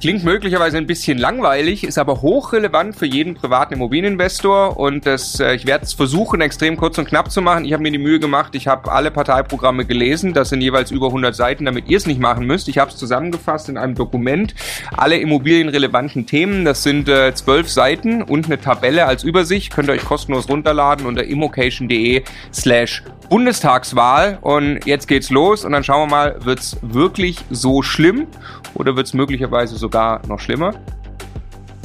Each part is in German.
Klingt möglicherweise ein bisschen langweilig, ist aber hochrelevant für jeden privaten Immobilieninvestor und das, äh, ich werde es versuchen, extrem kurz und knapp zu machen. Ich habe mir die Mühe gemacht, ich habe alle Parteiprogramme gelesen, das sind jeweils über 100 Seiten, damit ihr es nicht machen müsst. Ich habe es zusammengefasst in einem Dokument, alle immobilienrelevanten Themen, das sind äh, zwölf äh, Seiten und eine Tabelle als Übersicht, könnt ihr euch kostenlos runterladen unter immocation.de slash Bundestagswahl und jetzt geht's los und dann schauen wir mal, wird's wirklich so schlimm oder wird's möglicherweise so sogar noch schlimmer.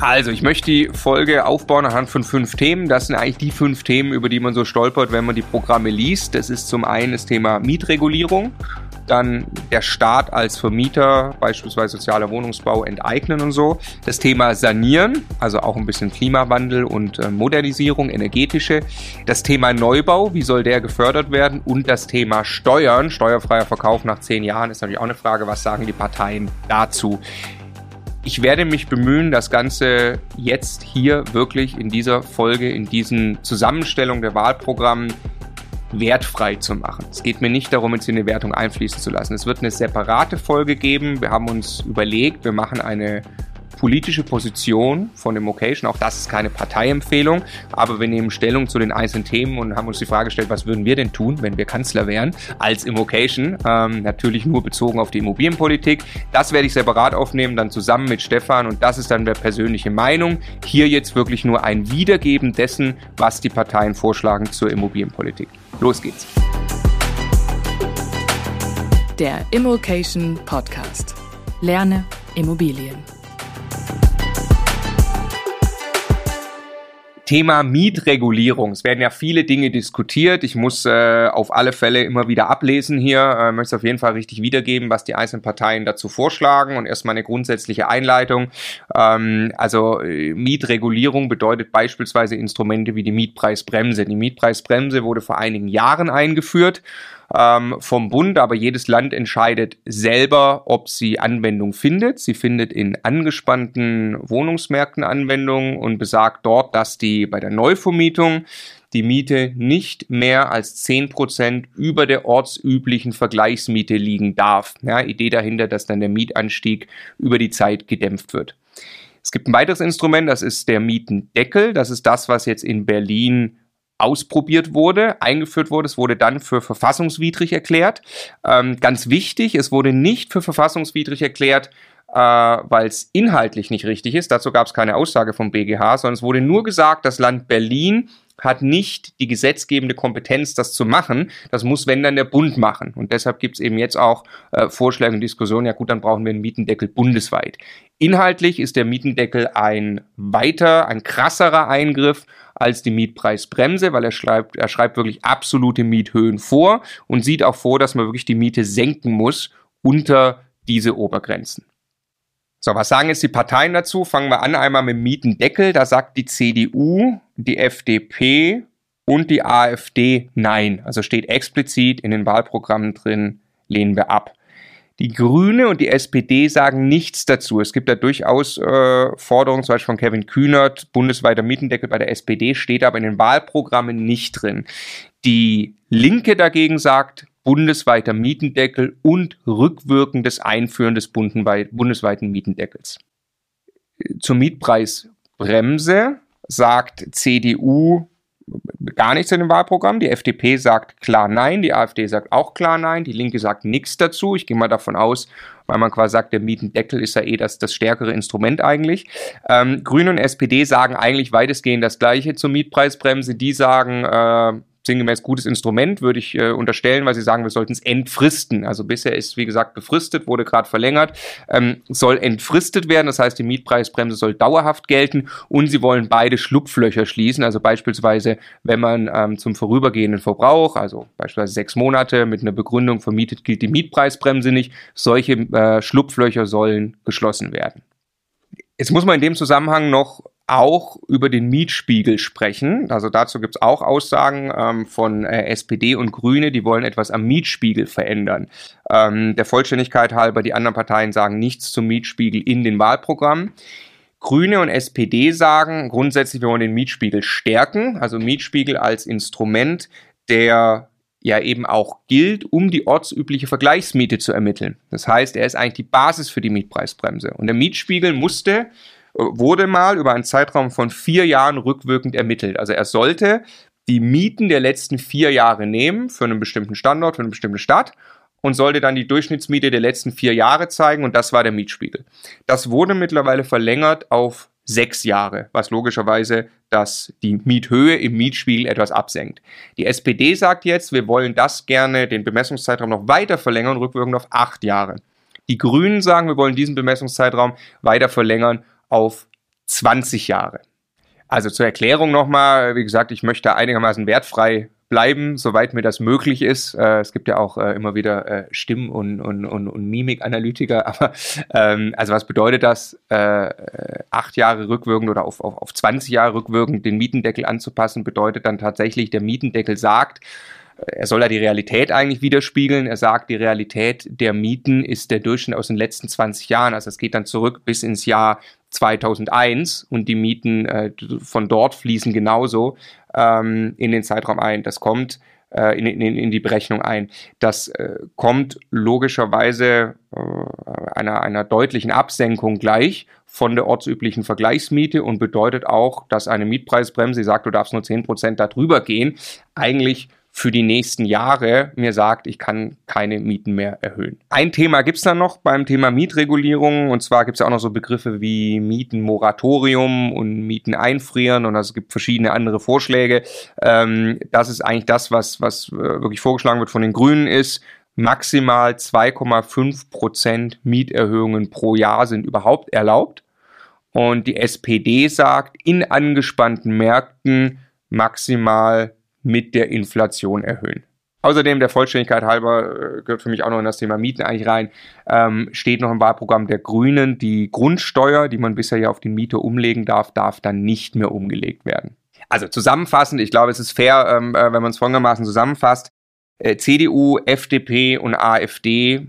Also, ich möchte die Folge aufbauen anhand von fünf Themen. Das sind eigentlich die fünf Themen, über die man so stolpert, wenn man die Programme liest. Das ist zum einen das Thema Mietregulierung, dann der Staat als Vermieter, beispielsweise sozialer Wohnungsbau, enteignen und so. Das Thema Sanieren, also auch ein bisschen Klimawandel und äh, Modernisierung, energetische. Das Thema Neubau, wie soll der gefördert werden? Und das Thema Steuern, steuerfreier Verkauf nach zehn Jahren ist natürlich auch eine Frage, was sagen die Parteien dazu? Ich werde mich bemühen, das Ganze jetzt hier wirklich in dieser Folge, in diesen Zusammenstellung der Wahlprogramme wertfrei zu machen. Es geht mir nicht darum, jetzt in eine Wertung einfließen zu lassen. Es wird eine separate Folge geben. Wir haben uns überlegt, wir machen eine politische Position von dem Occasion. Auch das ist keine Parteiempfehlung, aber wir nehmen Stellung zu den einzelnen Themen und haben uns die Frage gestellt, was würden wir denn tun, wenn wir Kanzler wären, als Immocation. Ähm, natürlich nur bezogen auf die Immobilienpolitik. Das werde ich separat aufnehmen, dann zusammen mit Stefan und das ist dann der persönliche Meinung. Hier jetzt wirklich nur ein Wiedergeben dessen, was die Parteien vorschlagen zur Immobilienpolitik. Los geht's. Der Immocation Podcast. Lerne Immobilien. Thema Mietregulierung. Es werden ja viele Dinge diskutiert. Ich muss äh, auf alle Fälle immer wieder ablesen hier. Äh, möchte auf jeden Fall richtig wiedergeben, was die einzelnen Parteien dazu vorschlagen. Und erstmal eine grundsätzliche Einleitung. Ähm, also äh, Mietregulierung bedeutet beispielsweise Instrumente wie die Mietpreisbremse. Die Mietpreisbremse wurde vor einigen Jahren eingeführt ähm, vom Bund, aber jedes Land entscheidet selber, ob sie Anwendung findet. Sie findet in angespannten Wohnungsmärkten Anwendung und besagt dort, dass die bei der Neuvermietung die Miete nicht mehr als zehn Prozent über der ortsüblichen Vergleichsmiete liegen darf. Ja, Idee dahinter, dass dann der Mietanstieg über die Zeit gedämpft wird. Es gibt ein weiteres Instrument, das ist der Mietendeckel. Das ist das, was jetzt in Berlin ausprobiert wurde, eingeführt wurde. Es wurde dann für verfassungswidrig erklärt. Ähm, ganz wichtig, es wurde nicht für verfassungswidrig erklärt, äh, weil es inhaltlich nicht richtig ist. Dazu gab es keine Aussage vom BGH, sondern es wurde nur gesagt, das Land Berlin hat nicht die gesetzgebende Kompetenz, das zu machen. Das muss, wenn dann der Bund machen. Und deshalb gibt es eben jetzt auch äh, Vorschläge und Diskussionen, ja gut, dann brauchen wir einen Mietendeckel bundesweit. Inhaltlich ist der Mietendeckel ein weiter, ein krasserer Eingriff als die Mietpreisbremse, weil er schreibt, er schreibt wirklich absolute Miethöhen vor und sieht auch vor, dass man wirklich die Miete senken muss unter diese Obergrenzen. So, was sagen jetzt die Parteien dazu? Fangen wir an einmal mit dem Mietendeckel. Da sagt die CDU, die FDP und die AfD Nein. Also steht explizit in den Wahlprogrammen drin, lehnen wir ab. Die Grüne und die SPD sagen nichts dazu. Es gibt da durchaus äh, Forderungen, zum Beispiel von Kevin Kühnert, bundesweiter Mietendeckel bei der SPD, steht aber in den Wahlprogrammen nicht drin. Die Linke dagegen sagt, bundesweiter Mietendeckel und rückwirkendes Einführen des bundesweiten Mietendeckels. Zur Mietpreisbremse sagt CDU gar nichts in dem Wahlprogramm. Die FDP sagt klar Nein, die AfD sagt auch klar Nein, die Linke sagt nichts dazu. Ich gehe mal davon aus, weil man quasi sagt, der Mietendeckel ist ja eh das, das stärkere Instrument eigentlich. Ähm, Grüne und SPD sagen eigentlich weitestgehend das Gleiche zur Mietpreisbremse. Die sagen, äh, sinngemäß gutes Instrument, würde ich äh, unterstellen, weil sie sagen, wir sollten es entfristen. Also bisher ist, wie gesagt, befristet, wurde gerade verlängert, ähm, soll entfristet werden. Das heißt, die Mietpreisbremse soll dauerhaft gelten und sie wollen beide Schlupflöcher schließen. Also beispielsweise, wenn man ähm, zum vorübergehenden Verbrauch, also beispielsweise sechs Monate mit einer Begründung vermietet, gilt die Mietpreisbremse nicht. Solche äh, Schlupflöcher sollen geschlossen werden. Jetzt muss man in dem Zusammenhang noch auch über den Mietspiegel sprechen. Also dazu gibt es auch Aussagen ähm, von äh, SPD und Grüne, die wollen etwas am Mietspiegel verändern. Ähm, der Vollständigkeit halber, die anderen Parteien sagen nichts zum Mietspiegel in den Wahlprogrammen. Grüne und SPD sagen grundsätzlich, wir wollen den Mietspiegel stärken, also Mietspiegel als Instrument der ja eben auch gilt, um die ortsübliche Vergleichsmiete zu ermitteln. Das heißt, er ist eigentlich die Basis für die Mietpreisbremse. Und der Mietspiegel musste, wurde mal über einen Zeitraum von vier Jahren rückwirkend ermittelt. Also er sollte die Mieten der letzten vier Jahre nehmen für einen bestimmten Standort, für eine bestimmte Stadt und sollte dann die Durchschnittsmiete der letzten vier Jahre zeigen und das war der Mietspiegel. Das wurde mittlerweile verlängert auf sechs Jahre, was logischerweise dass die Miethöhe im Mietspiegel etwas absenkt. Die SPD sagt jetzt, wir wollen das gerne, den Bemessungszeitraum noch weiter verlängern, rückwirkend auf acht Jahre. Die Grünen sagen, wir wollen diesen Bemessungszeitraum weiter verlängern auf 20 Jahre. Also zur Erklärung nochmal, wie gesagt, ich möchte einigermaßen wertfrei bleiben, soweit mir das möglich ist. Äh, es gibt ja auch äh, immer wieder äh, Stimm- und, und, und, und Mimikanalytiker, aber ähm, also was bedeutet das, äh, acht Jahre rückwirkend oder auf, auf, auf 20 Jahre rückwirkend den Mietendeckel anzupassen, bedeutet dann tatsächlich, der Mietendeckel sagt, er soll ja die Realität eigentlich widerspiegeln. Er sagt, die Realität der Mieten ist der Durchschnitt aus den letzten 20 Jahren. Also es geht dann zurück bis ins Jahr 2001 und die Mieten äh, von dort fließen genauso ähm, in den Zeitraum ein. Das kommt äh, in, in, in, die Berechnung ein. Das äh, kommt logischerweise äh, einer, einer deutlichen Absenkung gleich von der ortsüblichen Vergleichsmiete und bedeutet auch, dass eine Mietpreisbremse, sie sagt, du darfst nur 10% darüber gehen, eigentlich für die nächsten Jahre mir sagt, ich kann keine Mieten mehr erhöhen. Ein Thema gibt's dann noch beim Thema Mietregulierung und zwar gibt's ja auch noch so Begriffe wie Mietenmoratorium und Mieten einfrieren und also es gibt verschiedene andere Vorschläge. Ähm, das ist eigentlich das, was, was äh, wirklich vorgeschlagen wird von den Grünen ist, maximal 2,5 Prozent Mieterhöhungen pro Jahr sind überhaupt erlaubt. Und die SPD sagt, in angespannten Märkten maximal mit der Inflation erhöhen. Außerdem, der Vollständigkeit halber, äh, gehört für mich auch noch in das Thema Mieten eigentlich rein, ähm, steht noch im Wahlprogramm der Grünen, die Grundsteuer, die man bisher ja auf den Mieter umlegen darf, darf dann nicht mehr umgelegt werden. Also zusammenfassend, ich glaube, es ist fair, ähm, äh, wenn man es folgendermaßen zusammenfasst. Äh, CDU, FDP und AfD äh,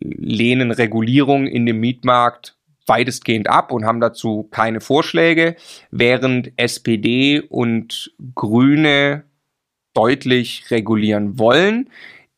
lehnen Regulierung in dem Mietmarkt weitestgehend ab und haben dazu keine Vorschläge, während SPD und Grüne deutlich regulieren wollen.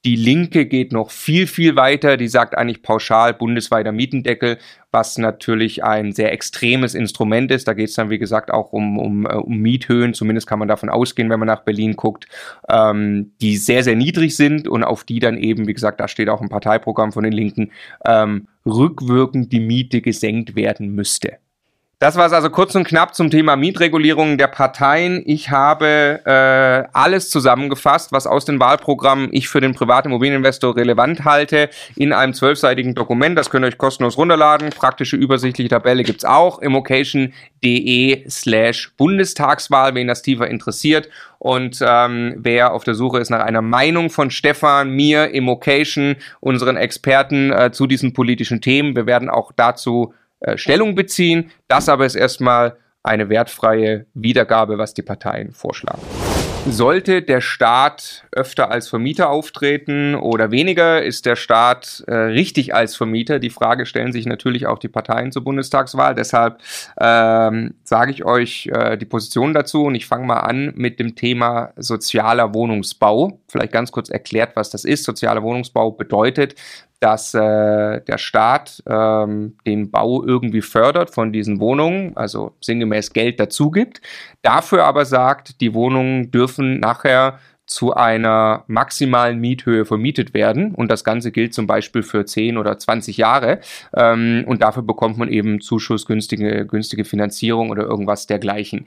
Die Linke geht noch viel, viel weiter. Die sagt eigentlich pauschal bundesweiter Mietendeckel, was natürlich ein sehr extremes Instrument ist. Da geht es dann, wie gesagt, auch um, um, äh, um Miethöhen. Zumindest kann man davon ausgehen, wenn man nach Berlin guckt, ähm, die sehr, sehr niedrig sind und auf die dann eben, wie gesagt, da steht auch ein Parteiprogramm von den Linken, ähm, rückwirkend die Miete gesenkt werden müsste. Das war es also kurz und knapp zum Thema Mietregulierung der Parteien. Ich habe äh, alles zusammengefasst, was aus den Wahlprogrammen ich für den Privatimmobilieninvestor relevant halte, in einem zwölfseitigen Dokument. Das könnt ihr euch kostenlos runterladen. Praktische übersichtliche Tabelle gibt's auch. immocation.de slash Bundestagswahl, wen das tiefer interessiert. Und ähm, wer auf der Suche ist nach einer Meinung von Stefan, mir, Immocation, unseren Experten äh, zu diesen politischen Themen, wir werden auch dazu äh, Stellung beziehen. Das aber ist erstmal eine wertfreie Wiedergabe, was die Parteien vorschlagen. Sollte der Staat öfter als Vermieter auftreten oder weniger, ist der Staat äh, richtig als Vermieter? Die Frage stellen sich natürlich auch die Parteien zur Bundestagswahl. Deshalb ähm, sage ich euch äh, die Position dazu und ich fange mal an mit dem Thema sozialer Wohnungsbau. Vielleicht ganz kurz erklärt, was das ist. Sozialer Wohnungsbau bedeutet, dass äh, der Staat ähm, den Bau irgendwie fördert von diesen Wohnungen, also sinngemäß Geld dazu gibt, dafür aber sagt, die Wohnungen dürfen nachher zu einer maximalen Miethöhe vermietet werden. Und das Ganze gilt zum Beispiel für 10 oder 20 Jahre. Ähm, und dafür bekommt man eben Zuschuss, günstige, günstige Finanzierung oder irgendwas dergleichen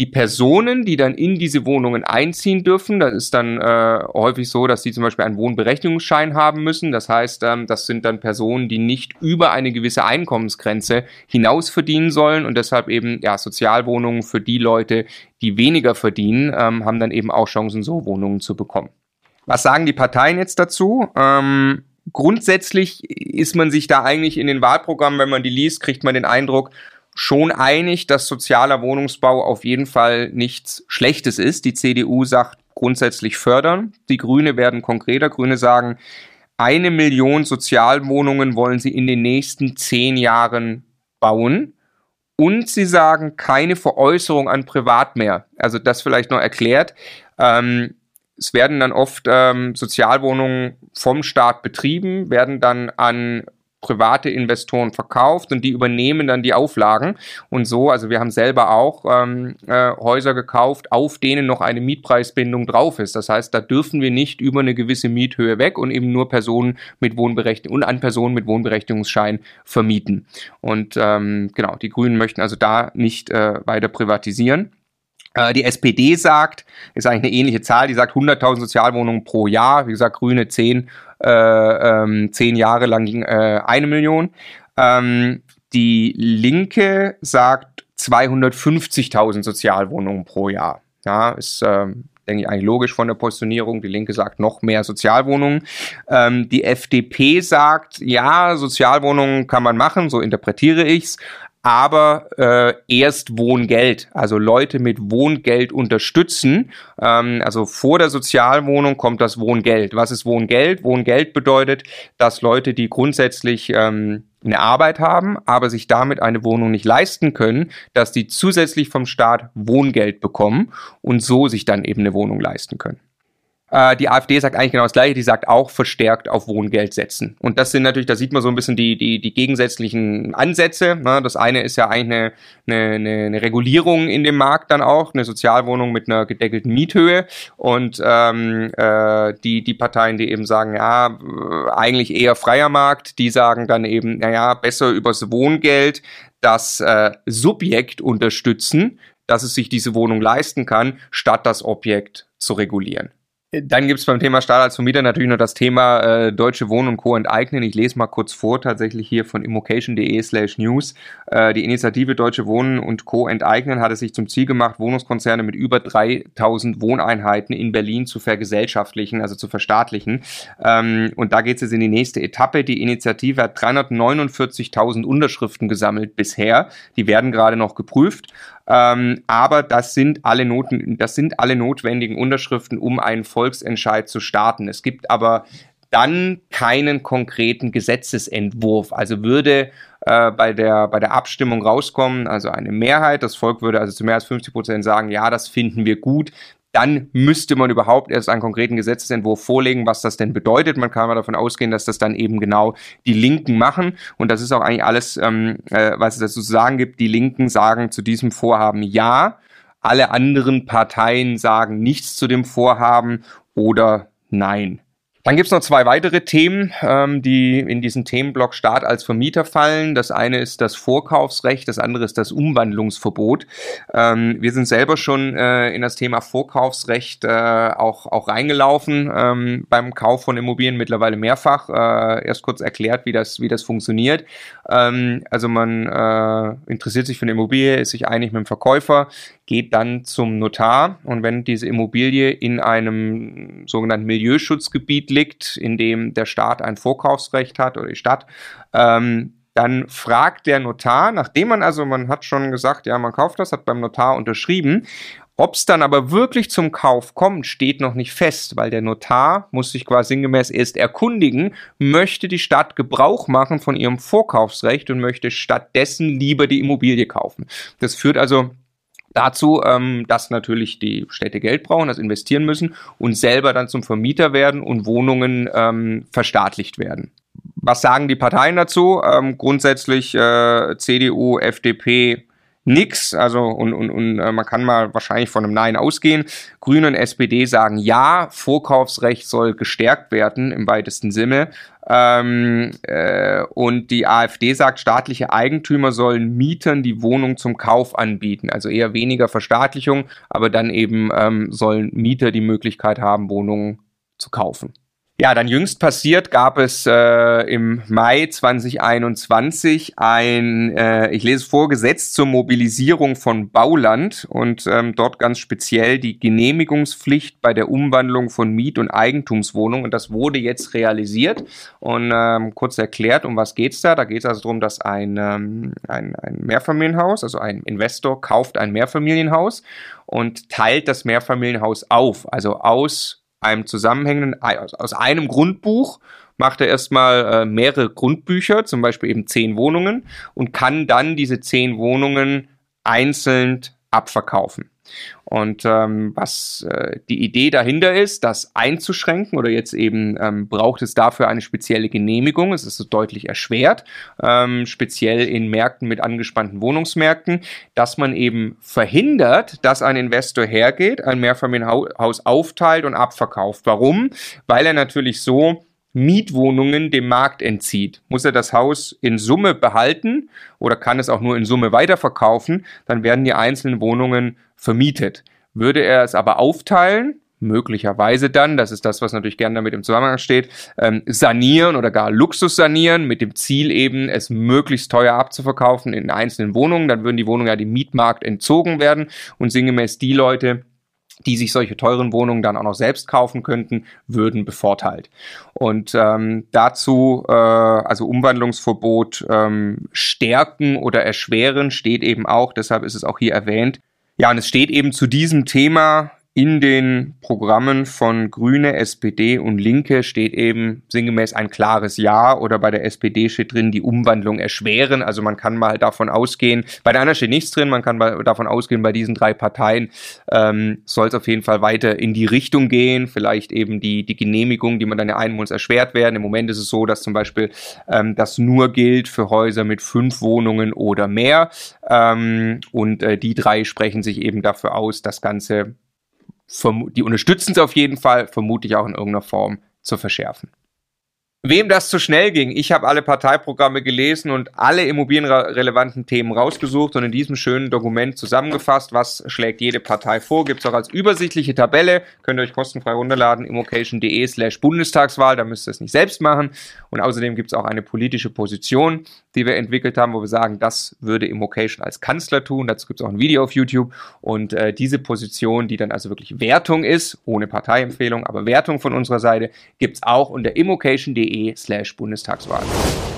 die Personen, die dann in diese Wohnungen einziehen dürfen, das ist dann äh, häufig so, dass sie zum Beispiel einen Wohnberechtigungsschein haben müssen. Das heißt, ähm, das sind dann Personen, die nicht über eine gewisse Einkommensgrenze hinaus verdienen sollen und deshalb eben ja Sozialwohnungen für die Leute, die weniger verdienen, ähm, haben dann eben auch Chancen, so Wohnungen zu bekommen. Was sagen die Parteien jetzt dazu? Ähm, grundsätzlich ist man sich da eigentlich in den Wahlprogrammen, wenn man die liest, kriegt man den Eindruck, schon einig, dass sozialer Wohnungsbau auf jeden Fall nichts Schlechtes ist. Die CDU sagt grundsätzlich fördern. Die Grüne werden konkreter. Grüne sagen, eine Million Sozialwohnungen wollen sie in den nächsten zehn Jahren bauen. Und sie sagen keine Veräußerung an Privat mehr. Also das vielleicht noch erklärt. Ähm, es werden dann oft ähm, Sozialwohnungen vom Staat betrieben, werden dann an private Investoren verkauft und die übernehmen dann die Auflagen und so, also wir haben selber auch ähm, äh, Häuser gekauft, auf denen noch eine Mietpreisbindung drauf ist. Das heißt, da dürfen wir nicht über eine gewisse Miethöhe weg und eben nur Personen mit Wohnberechtigung und an Personen mit Wohnberechtigungsschein vermieten. Und ähm, genau, die Grünen möchten also da nicht äh, weiter privatisieren. Äh, die SPD sagt, ist eigentlich eine ähnliche Zahl, die sagt 100.000 Sozialwohnungen pro Jahr, wie gesagt, Grüne 10, äh, ähm, 10 Jahre lang äh, eine Million. Ähm, die Linke sagt 250.000 Sozialwohnungen pro Jahr. Ja, ist, ähm, denke ich, eigentlich logisch von der Positionierung. Die Linke sagt noch mehr Sozialwohnungen. Ähm, die FDP sagt, ja, Sozialwohnungen kann man machen, so interpretiere ich's, aber äh, erst Wohngeld, also Leute mit Wohngeld unterstützen. Ähm, also vor der Sozialwohnung kommt das Wohngeld. Was ist Wohngeld? Wohngeld bedeutet, dass Leute, die grundsätzlich ähm, eine Arbeit haben, aber sich damit eine Wohnung nicht leisten können, dass die zusätzlich vom Staat Wohngeld bekommen und so sich dann eben eine Wohnung leisten können. Äh, die AfD sagt eigentlich genau das Gleiche, die sagt auch verstärkt auf Wohngeld setzen. Und das sind natürlich, da sieht man so ein bisschen die, die, die gegensätzlichen Ansätze. Ne? Das eine ist ja eigentlich eine, eine, eine Regulierung in dem Markt dann auch, eine Sozialwohnung mit einer gedeckelten Miethöhe. Und ähm, äh, die, die Parteien, die eben sagen, ja, eigentlich eher freier Markt, die sagen dann eben, naja, besser übers Wohngeld das äh, Subjekt unterstützen, dass es sich diese Wohnung leisten kann, statt das Objekt zu regulieren. Dann gibt es beim Thema Staat als Vermieter natürlich noch das Thema äh, Deutsche Wohnen und Co. enteignen. Ich lese mal kurz vor, tatsächlich hier von immocation.de slash news. Äh, die Initiative Deutsche Wohnen und Co. enteignen hat es sich zum Ziel gemacht, Wohnungskonzerne mit über 3000 Wohneinheiten in Berlin zu vergesellschaftlichen, also zu verstaatlichen. Ähm, und da geht es jetzt in die nächste Etappe. Die Initiative hat 349.000 Unterschriften gesammelt bisher. Die werden gerade noch geprüft. Ähm, aber das sind alle Noten, das sind alle notwendigen Unterschriften, um einen Volksentscheid zu starten. Es gibt aber dann keinen konkreten Gesetzesentwurf. Also würde äh, bei, der, bei der Abstimmung rauskommen, also eine Mehrheit, das Volk würde also zu mehr als 50 Prozent sagen, ja, das finden wir gut, dann müsste man überhaupt erst einen konkreten Gesetzentwurf vorlegen, was das denn bedeutet. Man kann mal davon ausgehen, dass das dann eben genau die Linken machen. Und das ist auch eigentlich alles, ähm, äh, was es dazu zu sagen gibt. Die Linken sagen zu diesem Vorhaben ja. Alle anderen Parteien sagen nichts zu dem Vorhaben oder nein. Dann gibt's noch zwei weitere Themen, ähm, die in diesen Themenblock Staat als Vermieter fallen. Das eine ist das Vorkaufsrecht, das andere ist das Umwandlungsverbot. Ähm, wir sind selber schon äh, in das Thema Vorkaufsrecht äh, auch, auch reingelaufen ähm, beim Kauf von Immobilien mittlerweile mehrfach. Äh, erst kurz erklärt, wie das, wie das funktioniert. Ähm, also man äh, interessiert sich für eine Immobilie, ist sich einig mit dem Verkäufer, geht dann zum Notar und wenn diese Immobilie in einem sogenannten Milieuschutzgebiet liegt, in dem der Staat ein Vorkaufsrecht hat oder die Stadt, ähm, dann fragt der Notar, nachdem man also, man hat schon gesagt, ja, man kauft das, hat beim Notar unterschrieben, ob es dann aber wirklich zum Kauf kommt, steht noch nicht fest, weil der Notar muss sich quasi sinngemäß erst erkundigen, möchte die Stadt Gebrauch machen von ihrem Vorkaufsrecht und möchte stattdessen lieber die Immobilie kaufen. Das führt also Dazu, ähm, dass natürlich die Städte Geld brauchen, das investieren müssen und selber dann zum Vermieter werden und Wohnungen ähm, verstaatlicht werden. Was sagen die Parteien dazu? Ähm, grundsätzlich äh, CDU, FDP, nix. Also und, und, und äh, man kann mal wahrscheinlich von einem Nein ausgehen. Grüne und SPD sagen ja, Vorkaufsrecht soll gestärkt werden im weitesten Sinne. Ähm, äh, und die AfD sagt, staatliche Eigentümer sollen Mietern die Wohnung zum Kauf anbieten. Also eher weniger Verstaatlichung, aber dann eben ähm, sollen Mieter die Möglichkeit haben, Wohnungen zu kaufen. Ja, dann jüngst passiert gab es äh, im Mai 2021 ein, äh, ich lese vor, Gesetz zur Mobilisierung von Bauland und ähm, dort ganz speziell die Genehmigungspflicht bei der Umwandlung von Miet- und Eigentumswohnungen. Und das wurde jetzt realisiert. Und ähm, kurz erklärt, um was geht's da? Da geht es also darum, dass ein, ähm, ein, ein Mehrfamilienhaus, also ein Investor kauft ein Mehrfamilienhaus und teilt das Mehrfamilienhaus auf, also aus einem zusammenhängenden, aus einem Grundbuch macht er erstmal äh, mehrere Grundbücher, zum Beispiel eben zehn Wohnungen und kann dann diese zehn Wohnungen einzeln abverkaufen. Und ähm, was äh, die Idee dahinter ist, das einzuschränken oder jetzt eben ähm, braucht es dafür eine spezielle Genehmigung. Es ist so deutlich erschwert, ähm, speziell in Märkten mit angespannten Wohnungsmärkten, dass man eben verhindert, dass ein Investor hergeht, ein Mehrfamilienhaus aufteilt und abverkauft. Warum? Weil er natürlich so Mietwohnungen dem Markt entzieht. Muss er das Haus in Summe behalten oder kann es auch nur in Summe weiterverkaufen, dann werden die einzelnen Wohnungen vermietet. Würde er es aber aufteilen, möglicherweise dann, das ist das, was natürlich gerne damit im Zusammenhang steht, ähm, sanieren oder gar Luxus sanieren, mit dem Ziel eben, es möglichst teuer abzuverkaufen in einzelnen Wohnungen, dann würden die Wohnungen ja dem Mietmarkt entzogen werden und sinngemäß die Leute, die sich solche teuren Wohnungen dann auch noch selbst kaufen könnten, würden bevorteilt. Und ähm, dazu, äh, also Umwandlungsverbot ähm, stärken oder erschweren, steht eben auch, deshalb ist es auch hier erwähnt. Ja, und es steht eben zu diesem Thema in den Programmen von Grüne, SPD und Linke steht eben sinngemäß ein klares Ja oder bei der SPD steht drin, die Umwandlung erschweren. Also man kann mal davon ausgehen, bei der anderen steht nichts drin, man kann mal davon ausgehen, bei diesen drei Parteien ähm, soll es auf jeden Fall weiter in die Richtung gehen. Vielleicht eben die, die Genehmigung, die man dann ja muss, erschwert werden. Im Moment ist es so, dass zum Beispiel ähm, das nur gilt für Häuser mit fünf Wohnungen oder mehr. Ähm, und äh, die drei sprechen sich eben dafür aus, das Ganze die unterstützen es auf jeden Fall, vermutlich auch in irgendeiner Form zu verschärfen. Wem das zu schnell ging, ich habe alle Parteiprogramme gelesen und alle immobilienrelevanten Themen rausgesucht und in diesem schönen Dokument zusammengefasst, was schlägt jede Partei vor, gibt es auch als übersichtliche Tabelle, könnt ihr euch kostenfrei runterladen, immocation.de slash Bundestagswahl, da müsst ihr es nicht selbst machen. Und außerdem gibt es auch eine politische Position, die wir entwickelt haben, wo wir sagen, das würde Immocation als Kanzler tun, dazu gibt es auch ein Video auf YouTube. Und äh, diese Position, die dann also wirklich Wertung ist, ohne Parteiempfehlung, aber Wertung von unserer Seite, gibt es auch unter immocation.de www.ssv.de slash Bundestagswahl.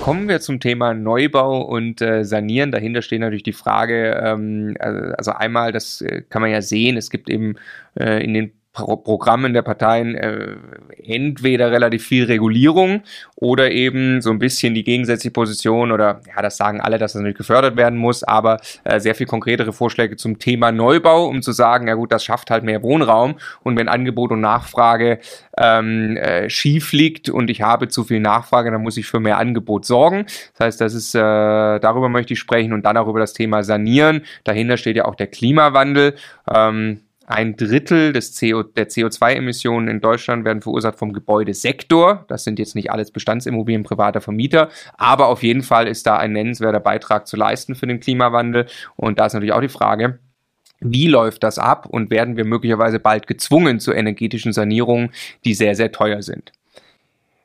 Kommen wir zum Thema Neubau und äh, Sanieren. Dahinter steht natürlich die Frage, ähm, also einmal, das äh, kann man ja sehen, es gibt eben äh, in den Pro Programmen der Parteien äh, entweder relativ viel Regulierung oder eben so ein bisschen die gegensätzliche Position oder ja, das sagen alle, dass das nicht gefördert werden muss, aber äh, sehr viel konkretere Vorschläge zum Thema Neubau, um zu sagen, ja gut, das schafft halt mehr Wohnraum und wenn Angebot und Nachfrage ähm, äh, schief liegt und ich habe zu viel Nachfrage, dann muss ich für mehr Angebot sorgen. Das heißt, das ist äh, darüber möchte ich sprechen und dann auch über das Thema Sanieren. Dahinter steht ja auch der Klimawandel. Ähm, ein Drittel des CO, der CO2-Emissionen in Deutschland werden verursacht vom Gebäudesektor. Das sind jetzt nicht alles Bestandsimmobilien privater Vermieter, aber auf jeden Fall ist da ein nennenswerter Beitrag zu leisten für den Klimawandel. Und da ist natürlich auch die Frage, wie läuft das ab und werden wir möglicherweise bald gezwungen zu energetischen Sanierungen, die sehr, sehr teuer sind?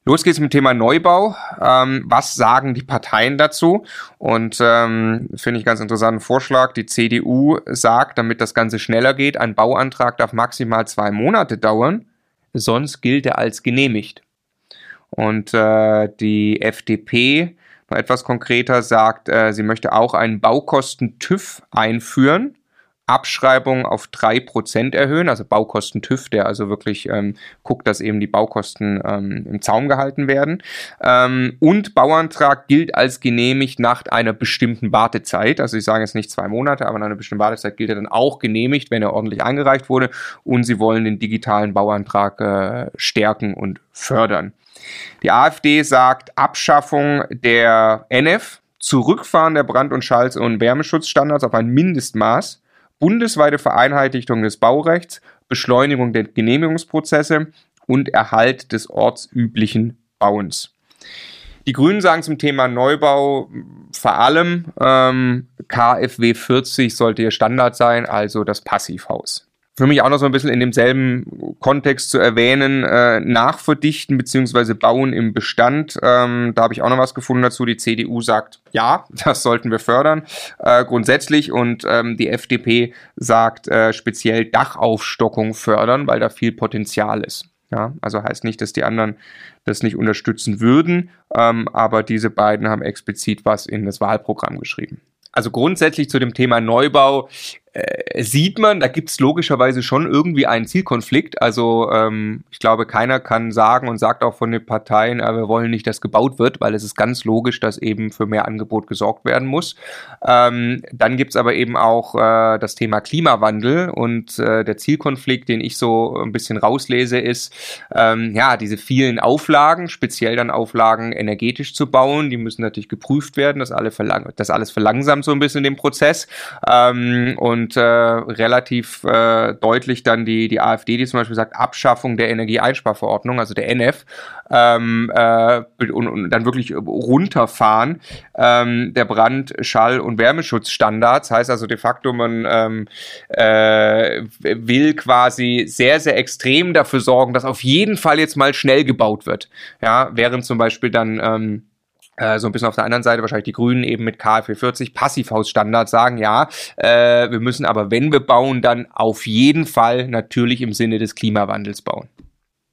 Los geht's mit dem Thema Neubau. Ähm, was sagen die Parteien dazu? Und ähm, finde ich ganz interessanten Vorschlag. Die CDU sagt, damit das Ganze schneller geht, ein Bauantrag darf maximal zwei Monate dauern, sonst gilt er als genehmigt. Und äh, die FDP, etwas konkreter, sagt, äh, sie möchte auch einen Baukosten-TÜV einführen Abschreibung auf drei Prozent erhöhen, also Baukosten TÜV, der also wirklich ähm, guckt, dass eben die Baukosten ähm, im Zaum gehalten werden. Ähm, und Bauantrag gilt als genehmigt nach einer bestimmten Wartezeit. Also ich sage jetzt nicht zwei Monate, aber nach einer bestimmten Wartezeit gilt er dann auch genehmigt, wenn er ordentlich eingereicht wurde. Und sie wollen den digitalen Bauantrag äh, stärken und fördern. Die AfD sagt Abschaffung der NF, Zurückfahren der Brand- und Schall- und Wärmeschutzstandards auf ein Mindestmaß bundesweite Vereinheitlichung des Baurechts, Beschleunigung der Genehmigungsprozesse und Erhalt des ortsüblichen Bauens. Die Grünen sagen zum Thema Neubau vor allem, ähm, KfW 40 sollte ihr Standard sein, also das Passivhaus für mich auch noch so ein bisschen in demselben Kontext zu erwähnen, äh, nachverdichten bzw. bauen im Bestand. Ähm, da habe ich auch noch was gefunden dazu. Die CDU sagt, ja, das sollten wir fördern, äh, grundsätzlich. Und ähm, die FDP sagt äh, speziell Dachaufstockung fördern, weil da viel Potenzial ist. Ja, also heißt nicht, dass die anderen das nicht unterstützen würden, ähm, aber diese beiden haben explizit was in das Wahlprogramm geschrieben. Also grundsätzlich zu dem Thema Neubau äh, sieht man, da gibt es logischerweise schon irgendwie einen Zielkonflikt. Also ähm, ich glaube, keiner kann sagen und sagt auch von den Parteien, äh, wir wollen nicht, dass gebaut wird, weil es ist ganz logisch, dass eben für mehr Angebot gesorgt werden muss. Ähm, dann gibt es aber eben auch äh, das Thema Klimawandel und äh, der Zielkonflikt, den ich so ein bisschen rauslese, ist, ähm, ja, diese vielen Auflagen, speziell dann Auflagen energetisch zu bauen, die müssen natürlich geprüft werden, das, alle verlang das alles verlangsamt so ein bisschen den Prozess. Ähm, und äh, relativ äh, deutlich dann die, die AfD, die zum Beispiel sagt, Abschaffung der Energieeinsparverordnung, also der NF, ähm, äh, und, und dann wirklich runterfahren ähm, der Brand-, Schall- und Wärmeschutzstandards. Heißt also de facto, man ähm, äh, will quasi sehr, sehr extrem dafür sorgen, dass auf jeden Fall jetzt mal schnell gebaut wird. Ja, während zum Beispiel dann ähm, äh, so ein bisschen auf der anderen Seite wahrscheinlich die Grünen eben mit KfW 40 Passivhausstandard sagen, ja, äh, wir müssen aber, wenn wir bauen, dann auf jeden Fall natürlich im Sinne des Klimawandels bauen.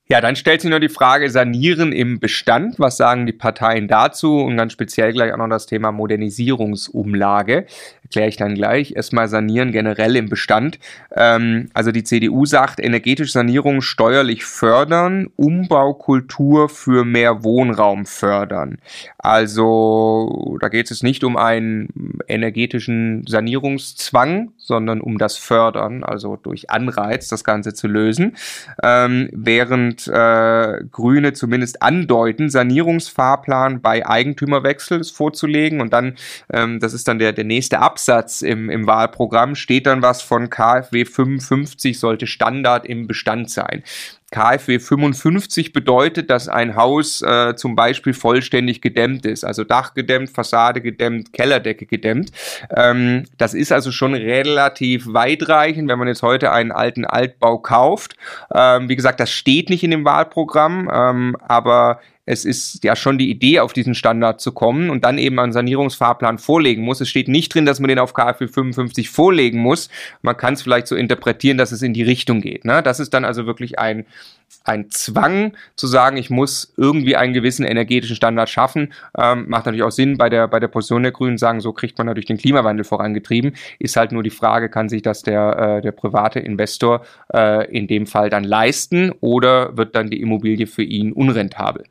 Ja, dann stellt sich nur die Frage, sanieren im Bestand. Was sagen die Parteien dazu? Und ganz speziell gleich auch noch das Thema Modernisierungsumlage. Erkläre ich dann gleich. Erstmal sanieren generell im Bestand. Ähm, also die CDU sagt, energetische Sanierung steuerlich fördern, Umbaukultur für mehr Wohnraum fördern. Also da geht es nicht um einen energetischen Sanierungszwang, sondern um das Fördern, also durch Anreiz das Ganze zu lösen. Ähm, während äh, Grüne zumindest andeuten, Sanierungsfahrplan bei Eigentümerwechsel vorzulegen und dann, ähm, das ist dann der, der nächste Ab Absatz im, im Wahlprogramm steht dann was von KfW 55 sollte Standard im Bestand sein. KfW 55 bedeutet, dass ein Haus äh, zum Beispiel vollständig gedämmt ist, also Dach gedämmt, Fassade gedämmt, Kellerdecke gedämmt. Ähm, das ist also schon relativ weitreichend, wenn man jetzt heute einen alten Altbau kauft. Ähm, wie gesagt, das steht nicht in dem Wahlprogramm, ähm, aber es ist ja schon die Idee, auf diesen Standard zu kommen und dann eben einen Sanierungsfahrplan vorlegen muss. Es steht nicht drin, dass man den auf KfW 55 vorlegen muss. Man kann es vielleicht so interpretieren, dass es in die Richtung geht. Ne? Das ist dann also wirklich ein, ein Zwang zu sagen, ich muss irgendwie einen gewissen energetischen Standard schaffen. Ähm, macht natürlich auch Sinn bei der, bei der Position der Grünen, sagen, so kriegt man natürlich den Klimawandel vorangetrieben. Ist halt nur die Frage, kann sich das der, äh, der private Investor äh, in dem Fall dann leisten oder wird dann die Immobilie für ihn unrentabel?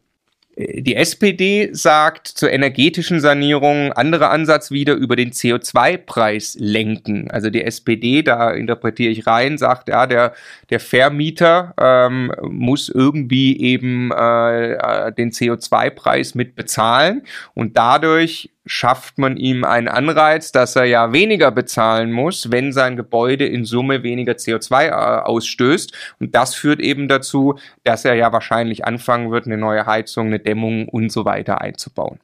Die SPD sagt zur energetischen Sanierung anderer Ansatz wieder über den CO2-Preis lenken. Also die SPD, da interpretiere ich rein, sagt ja, der, der Vermieter ähm, muss irgendwie eben äh, äh den CO2-Preis mit bezahlen und dadurch schafft man ihm einen Anreiz, dass er ja weniger bezahlen muss, wenn sein Gebäude in Summe weniger CO2 äh, ausstößt. Und das führt eben dazu, dass er ja wahrscheinlich anfangen wird, eine neue Heizung, eine Dämmung und so weiter einzubauen.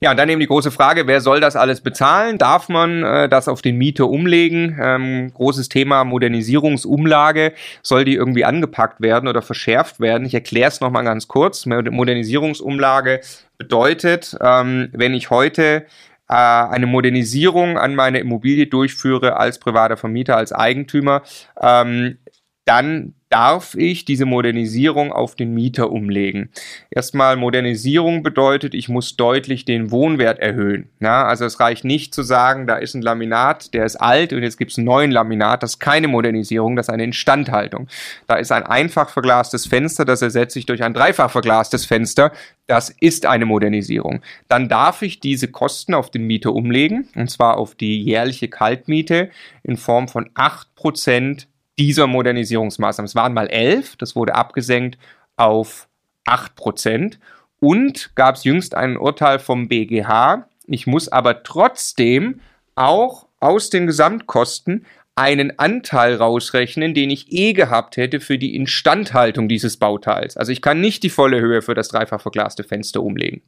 Ja, dann eben die große Frage, wer soll das alles bezahlen? Darf man äh, das auf den Mieter umlegen? Ähm, großes Thema Modernisierungsumlage. Soll die irgendwie angepackt werden oder verschärft werden? Ich erkläre es nochmal ganz kurz. Modernisierungsumlage bedeutet, ähm, wenn ich heute äh, eine Modernisierung an meine Immobilie durchführe als privater Vermieter, als Eigentümer, ähm, dann darf ich diese Modernisierung auf den Mieter umlegen. Erstmal Modernisierung bedeutet, ich muss deutlich den Wohnwert erhöhen. Ja, also es reicht nicht zu sagen, da ist ein Laminat, der ist alt und jetzt gibt es einen neuen Laminat. Das ist keine Modernisierung, das ist eine Instandhaltung. Da ist ein einfach verglastes Fenster, das ersetze ich durch ein dreifach verglastes Fenster. Das ist eine Modernisierung. Dann darf ich diese Kosten auf den Mieter umlegen, und zwar auf die jährliche Kaltmiete in Form von acht Prozent dieser Modernisierungsmaßnahmen. Es waren mal elf, das wurde abgesenkt auf acht Prozent. Und gab es jüngst ein Urteil vom BGH. Ich muss aber trotzdem auch aus den Gesamtkosten einen Anteil rausrechnen, den ich eh gehabt hätte für die Instandhaltung dieses Bauteils. Also ich kann nicht die volle Höhe für das dreifach verglaste Fenster umlegen.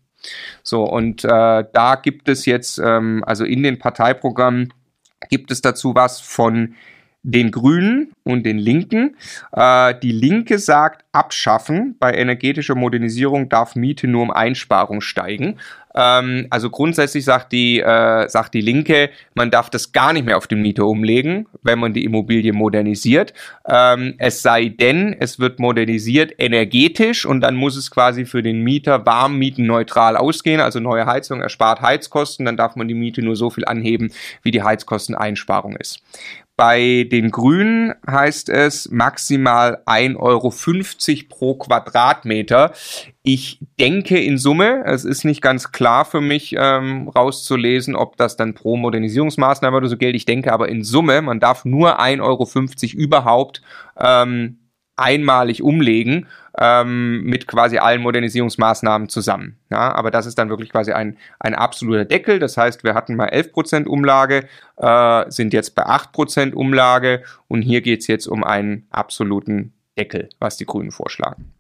So, und äh, da gibt es jetzt, ähm, also in den Parteiprogrammen gibt es dazu was von den Grünen und den Linken. Äh, die Linke sagt abschaffen. Bei energetischer Modernisierung darf Miete nur um Einsparung steigen. Ähm, also grundsätzlich sagt die, äh, sagt die Linke, man darf das gar nicht mehr auf den Mieter umlegen, wenn man die Immobilie modernisiert. Ähm, es sei denn, es wird modernisiert energetisch und dann muss es quasi für den Mieter warmmietenneutral ausgehen, also neue Heizung erspart Heizkosten, dann darf man die Miete nur so viel anheben, wie die Heizkosteneinsparung ist. Bei den Grünen heißt es maximal 1,50 Euro pro Quadratmeter. Ich denke in Summe, es ist nicht ganz klar für mich ähm, rauszulesen, ob das dann pro Modernisierungsmaßnahme oder so gilt. Ich denke aber in Summe, man darf nur 1,50 Euro überhaupt ähm, einmalig umlegen ähm, mit quasi allen Modernisierungsmaßnahmen zusammen. Ja, aber das ist dann wirklich quasi ein, ein absoluter Deckel. Das heißt, wir hatten mal 11% Umlage, äh, sind jetzt bei 8% Umlage und hier geht es jetzt um einen absoluten Deckel, was die Grünen vorschlagen.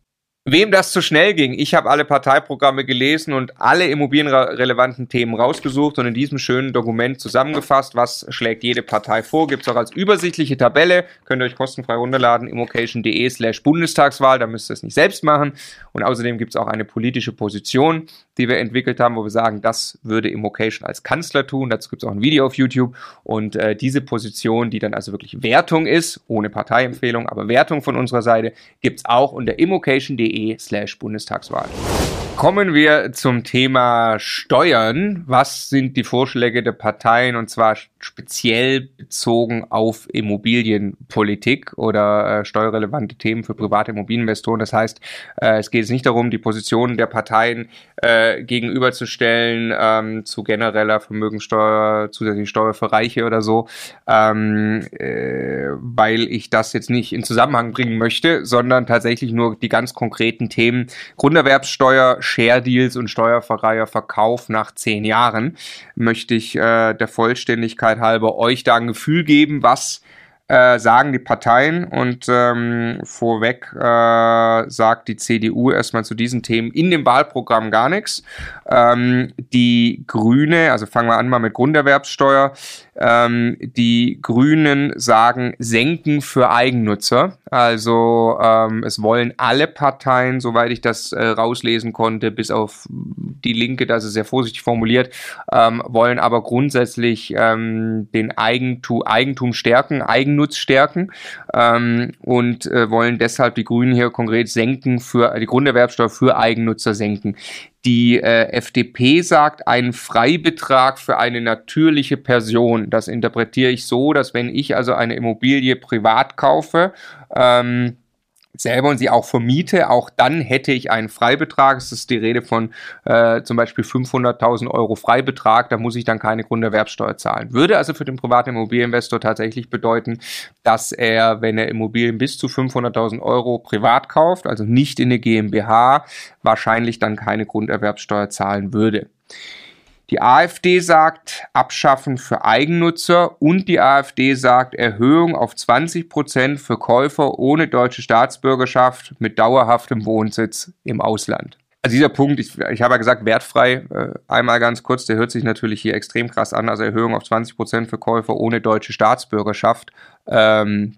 Wem das zu schnell ging, ich habe alle Parteiprogramme gelesen und alle immobilienrelevanten Themen rausgesucht und in diesem schönen Dokument zusammengefasst, was schlägt jede Partei vor, gibt es auch als übersichtliche Tabelle, könnt ihr euch kostenfrei runterladen, immocation.de slash Bundestagswahl, da müsst ihr es nicht selbst machen. Und außerdem gibt es auch eine politische Position, die wir entwickelt haben, wo wir sagen, das würde Immocation als Kanzler tun, dazu gibt es auch ein Video auf YouTube. Und äh, diese Position, die dann also wirklich Wertung ist, ohne Parteiempfehlung, aber Wertung von unserer Seite, gibt es auch unter immocation.de slash Bundestagswahl. Kommen wir zum Thema Steuern. Was sind die Vorschläge der Parteien und zwar speziell bezogen auf Immobilienpolitik oder äh, steuerrelevante Themen für private Immobilieninvestoren? Das heißt, äh, es geht jetzt nicht darum, die Positionen der Parteien äh, gegenüberzustellen ähm, zu genereller Vermögenssteuer, zusätzliche Steuer für Reiche oder so, ähm, äh, weil ich das jetzt nicht in Zusammenhang bringen möchte, sondern tatsächlich nur die ganz konkreten Themen Grunderwerbssteuer, Share Deals und steuerfreier Verkauf nach zehn Jahren, möchte ich äh, der Vollständigkeit halber euch da ein Gefühl geben, was äh, sagen die Parteien und ähm, vorweg äh, sagt die CDU erstmal zu diesen Themen in dem Wahlprogramm gar nichts. Ähm, die Grüne, also fangen wir an mal mit Grunderwerbssteuer, ähm, die Grünen sagen senken für Eigennutzer. Also ähm, es wollen alle Parteien, soweit ich das äh, rauslesen konnte, bis auf die Linke, das ist sehr vorsichtig formuliert, ähm, wollen aber grundsätzlich ähm, den Eigentum, Eigentum stärken, Eigennutz stärken ähm, und äh, wollen deshalb die Grünen hier konkret senken für die Grunderwerbsteuer für Eigennutzer senken. Die äh, FDP sagt einen Freibetrag für eine natürliche Person. Das interpretiere ich so, dass wenn ich also eine Immobilie privat kaufe, ähm, selber und sie auch vermiete, auch dann hätte ich einen Freibetrag. Es ist die Rede von äh, zum Beispiel 500.000 Euro Freibetrag. Da muss ich dann keine Grunderwerbsteuer zahlen. Würde also für den privaten Immobilieninvestor tatsächlich bedeuten, dass er, wenn er Immobilien bis zu 500.000 Euro privat kauft, also nicht in eine GmbH, wahrscheinlich dann keine Grunderwerbsteuer zahlen würde. Die AfD sagt Abschaffen für Eigennutzer und die AfD sagt Erhöhung auf 20 Prozent für Käufer ohne deutsche Staatsbürgerschaft mit dauerhaftem Wohnsitz im Ausland. Also dieser Punkt, ich, ich habe ja gesagt, wertfrei, äh, einmal ganz kurz, der hört sich natürlich hier extrem krass an, also Erhöhung auf 20 Prozent für Käufer ohne deutsche Staatsbürgerschaft. Ähm,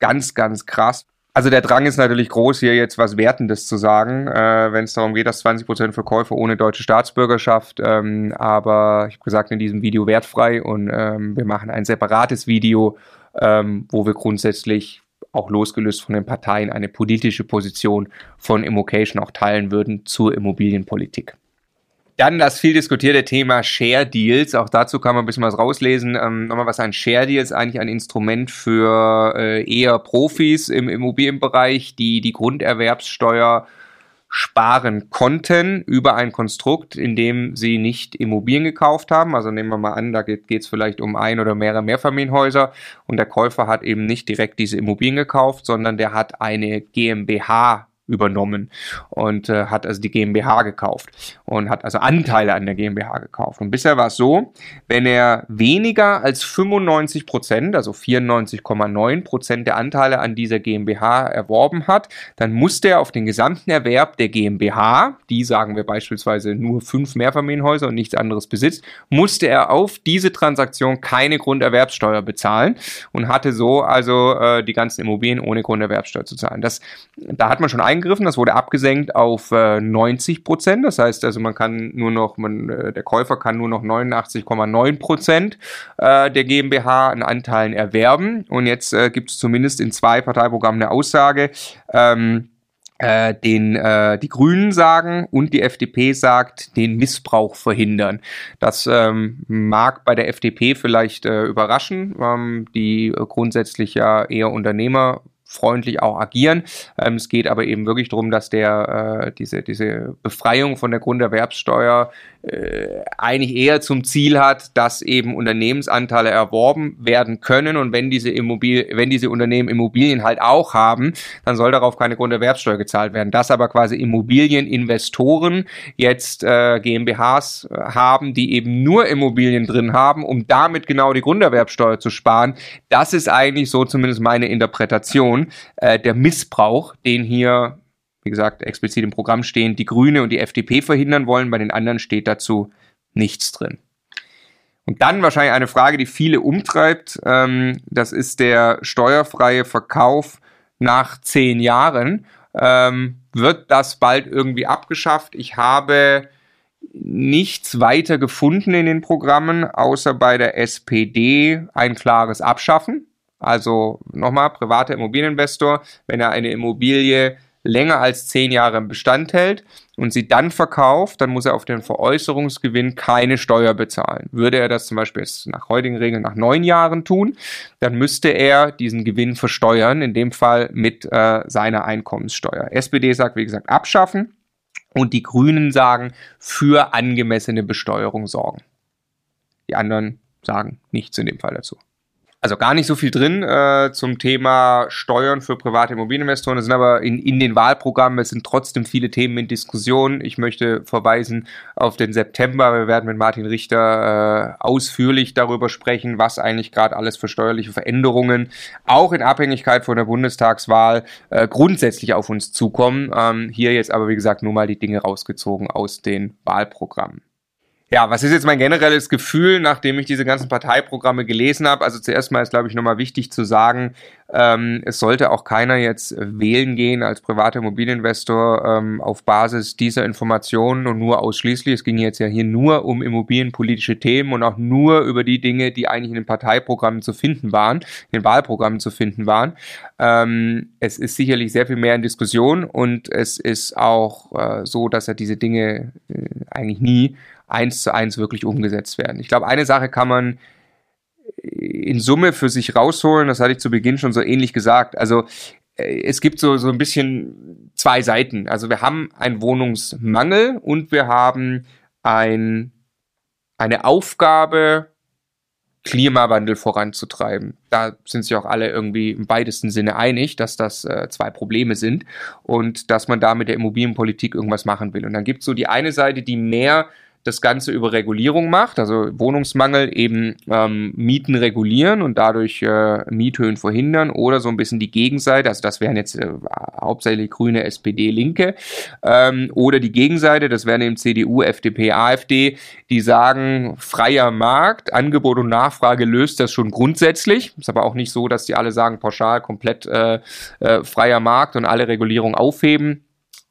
ganz, ganz krass. Also der Drang ist natürlich groß, hier jetzt was Wertendes zu sagen, äh, wenn es darum geht, dass 20% für ohne deutsche Staatsbürgerschaft. Ähm, aber ich habe gesagt, in diesem Video wertfrei und ähm, wir machen ein separates Video, ähm, wo wir grundsätzlich auch losgelöst von den Parteien eine politische Position von Immocation auch teilen würden zur Immobilienpolitik. Dann das viel diskutierte Thema Share Deals. Auch dazu kann man ein bisschen was rauslesen. Ähm, nochmal was ein Share Deal ist eigentlich ein Instrument für äh, eher Profis im Immobilienbereich, die die Grunderwerbssteuer sparen konnten über ein Konstrukt, in dem sie nicht Immobilien gekauft haben. Also nehmen wir mal an, da geht es vielleicht um ein oder mehrere Mehrfamilienhäuser und der Käufer hat eben nicht direkt diese Immobilien gekauft, sondern der hat eine GmbH übernommen und äh, hat also die GmbH gekauft und hat also Anteile an der GmbH gekauft. Und bisher war es so, wenn er weniger als 95 Prozent, also 94,9 Prozent der Anteile an dieser GmbH erworben hat, dann musste er auf den gesamten Erwerb der GmbH, die sagen wir beispielsweise nur fünf Mehrfamilienhäuser und nichts anderes besitzt, musste er auf diese Transaktion keine Grunderwerbsteuer bezahlen und hatte so also äh, die ganzen Immobilien ohne Grunderwerbsteuer zu zahlen. Das, da hat man schon eingegriffen, das wurde abgesenkt auf äh, 90 Prozent. Das heißt also, man kann nur noch, man, äh, der Käufer kann nur noch 89,9 Prozent äh, der GmbH an Anteilen erwerben. Und jetzt äh, gibt es zumindest in zwei Parteiprogrammen eine Aussage, ähm, äh, den äh, die Grünen sagen und die FDP sagt, den Missbrauch verhindern. Das ähm, mag bei der FDP vielleicht äh, überraschen, ähm, die grundsätzlich ja eher Unternehmer freundlich auch agieren. Ähm, es geht aber eben wirklich darum, dass der äh, diese diese Befreiung von der Grunderwerbssteuer äh, eigentlich eher zum Ziel hat, dass eben Unternehmensanteile erworben werden können und wenn diese Immobilien, wenn diese Unternehmen Immobilien halt auch haben, dann soll darauf keine Grunderwerbsteuer gezahlt werden. Dass aber quasi Immobilieninvestoren jetzt äh, GmbHs haben, die eben nur Immobilien drin haben, um damit genau die Grunderwerbsteuer zu sparen, das ist eigentlich so zumindest meine Interpretation äh, der Missbrauch, den hier wie gesagt, explizit im Programm stehen, die Grüne und die FDP verhindern wollen. Bei den anderen steht dazu nichts drin. Und dann wahrscheinlich eine Frage, die viele umtreibt. Ähm, das ist der steuerfreie Verkauf nach zehn Jahren. Ähm, wird das bald irgendwie abgeschafft? Ich habe nichts weiter gefunden in den Programmen, außer bei der SPD ein klares Abschaffen. Also nochmal, privater Immobilieninvestor, wenn er eine Immobilie länger als zehn Jahre im Bestand hält und sie dann verkauft, dann muss er auf den Veräußerungsgewinn keine Steuer bezahlen. Würde er das zum Beispiel jetzt nach heutigen Regeln nach neun Jahren tun, dann müsste er diesen Gewinn versteuern, in dem Fall mit äh, seiner Einkommenssteuer. SPD sagt, wie gesagt, abschaffen und die Grünen sagen, für angemessene Besteuerung sorgen. Die anderen sagen nichts in dem Fall dazu. Also gar nicht so viel drin äh, zum Thema Steuern für private Immobilieninvestoren. Es sind aber in, in den Wahlprogrammen, es sind trotzdem viele Themen in Diskussion. Ich möchte verweisen auf den September. Wir werden mit Martin Richter äh, ausführlich darüber sprechen, was eigentlich gerade alles für steuerliche Veränderungen, auch in Abhängigkeit von der Bundestagswahl, äh, grundsätzlich auf uns zukommen. Ähm, hier jetzt aber, wie gesagt, nur mal die Dinge rausgezogen aus den Wahlprogrammen. Ja, was ist jetzt mein generelles Gefühl, nachdem ich diese ganzen Parteiprogramme gelesen habe? Also zuerst mal ist, glaube ich, nochmal wichtig zu sagen, ähm, es sollte auch keiner jetzt wählen gehen als privater Immobilieninvestor ähm, auf Basis dieser Informationen und nur ausschließlich. Es ging jetzt ja hier nur um immobilienpolitische Themen und auch nur über die Dinge, die eigentlich in den Parteiprogrammen zu finden waren, in den Wahlprogrammen zu finden waren. Ähm, es ist sicherlich sehr viel mehr in Diskussion und es ist auch äh, so, dass er diese Dinge äh, eigentlich nie eins zu eins wirklich umgesetzt werden. Ich glaube, eine Sache kann man in Summe für sich rausholen, das hatte ich zu Beginn schon so ähnlich gesagt. Also äh, es gibt so, so ein bisschen zwei Seiten. Also wir haben einen Wohnungsmangel und wir haben ein, eine Aufgabe, Klimawandel voranzutreiben. Da sind sich auch alle irgendwie im weitesten Sinne einig, dass das äh, zwei Probleme sind und dass man da mit der Immobilienpolitik irgendwas machen will. Und dann gibt es so die eine Seite, die mehr das Ganze über Regulierung macht, also Wohnungsmangel eben ähm, Mieten regulieren und dadurch äh, Miethöhen verhindern oder so ein bisschen die Gegenseite, also das wären jetzt äh, hauptsächlich Grüne, SPD, Linke ähm, oder die Gegenseite, das wären eben CDU, FDP, AfD, die sagen, freier Markt, Angebot und Nachfrage löst das schon grundsätzlich, ist aber auch nicht so, dass die alle sagen, pauschal komplett äh, äh, freier Markt und alle Regulierung aufheben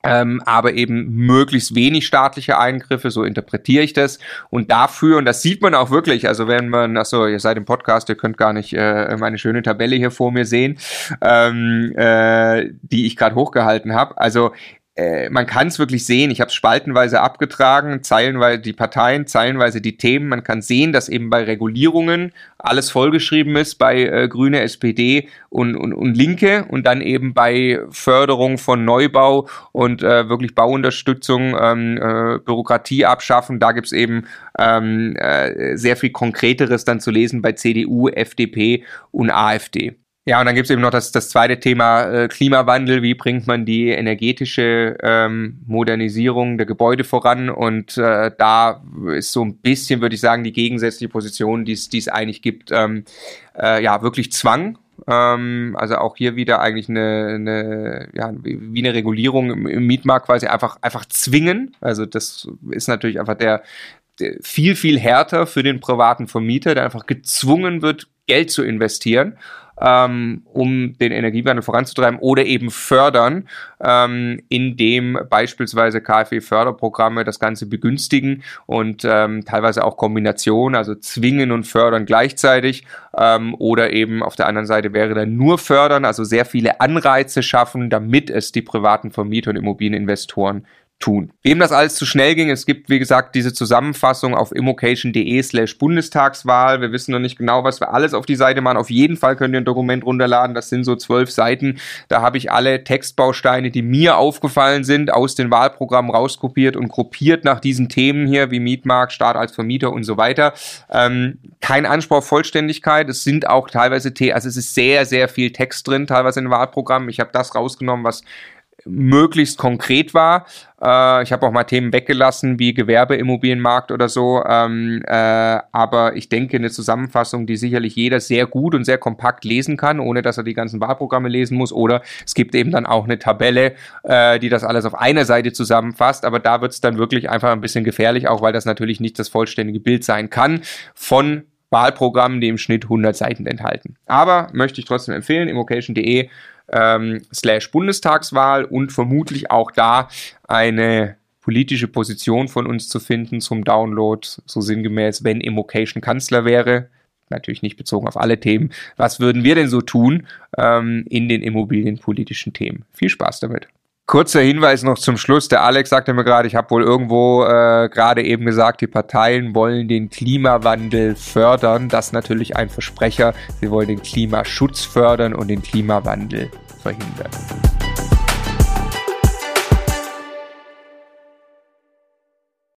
ähm, aber eben möglichst wenig staatliche Eingriffe, so interpretiere ich das. Und dafür, und das sieht man auch wirklich, also wenn man, achso, ihr seid im Podcast, ihr könnt gar nicht äh, meine schöne Tabelle hier vor mir sehen, ähm, äh, die ich gerade hochgehalten habe. Also äh, man kann es wirklich sehen. Ich habe es spaltenweise abgetragen, zeilenweise die Parteien, zeilenweise die Themen. Man kann sehen, dass eben bei Regulierungen alles vollgeschrieben ist bei äh, Grüne, SPD und, und, und Linke und dann eben bei Förderung von Neubau und äh, wirklich Bauunterstützung, ähm, äh, Bürokratie abschaffen. Da gibt's eben ähm, äh, sehr viel Konkreteres dann zu lesen bei CDU, FDP und AfD. Ja, und dann gibt es eben noch das, das zweite Thema äh, Klimawandel. Wie bringt man die energetische ähm, Modernisierung der Gebäude voran? Und äh, da ist so ein bisschen, würde ich sagen, die gegensätzliche Position, die es eigentlich gibt, ähm, äh, ja, wirklich Zwang. Ähm, also auch hier wieder eigentlich eine, eine ja, wie eine Regulierung im, im Mietmarkt quasi einfach, einfach zwingen. Also das ist natürlich einfach der, der viel, viel härter für den privaten Vermieter, der einfach gezwungen wird, Geld zu investieren ähm, um den Energiewandel voranzutreiben oder eben fördern, ähm, indem beispielsweise KfW-Förderprogramme das Ganze begünstigen und ähm, teilweise auch Kombinationen, also zwingen und fördern gleichzeitig. Ähm, oder eben auf der anderen Seite wäre dann nur fördern, also sehr viele Anreize schaffen, damit es die privaten Vermieter und Immobilieninvestoren tun. Wem das alles zu schnell ging, es gibt, wie gesagt, diese Zusammenfassung auf immocation.de slash Bundestagswahl. Wir wissen noch nicht genau, was wir alles auf die Seite machen. Auf jeden Fall könnt ihr ein Dokument runterladen. Das sind so zwölf Seiten. Da habe ich alle Textbausteine, die mir aufgefallen sind, aus den Wahlprogrammen rauskopiert und gruppiert nach diesen Themen hier, wie Mietmarkt, Staat als Vermieter und so weiter. Ähm, kein Anspruch auf Vollständigkeit. Es sind auch teilweise, also es ist sehr, sehr viel Text drin, teilweise in Wahlprogrammen. Ich habe das rausgenommen, was möglichst konkret war. Äh, ich habe auch mal Themen weggelassen wie Gewerbeimmobilienmarkt oder so. Ähm, äh, aber ich denke, eine Zusammenfassung, die sicherlich jeder sehr gut und sehr kompakt lesen kann, ohne dass er die ganzen Wahlprogramme lesen muss. Oder es gibt eben dann auch eine Tabelle, äh, die das alles auf einer Seite zusammenfasst. Aber da wird es dann wirklich einfach ein bisschen gefährlich, auch weil das natürlich nicht das vollständige Bild sein kann von Wahlprogrammen, die im Schnitt 100 Seiten enthalten. Aber möchte ich trotzdem empfehlen, immocation.de ähm, slash Bundestagswahl und vermutlich auch da eine politische Position von uns zu finden zum Download, so sinngemäß, wenn Immocation Kanzler wäre, natürlich nicht bezogen auf alle Themen, was würden wir denn so tun ähm, in den immobilienpolitischen Themen? Viel Spaß damit. Kurzer Hinweis noch zum Schluss. Der Alex sagte mir gerade, ich habe wohl irgendwo äh, gerade eben gesagt, die Parteien wollen den Klimawandel fördern. Das ist natürlich ein Versprecher. Sie wollen den Klimaschutz fördern und den Klimawandel verhindern.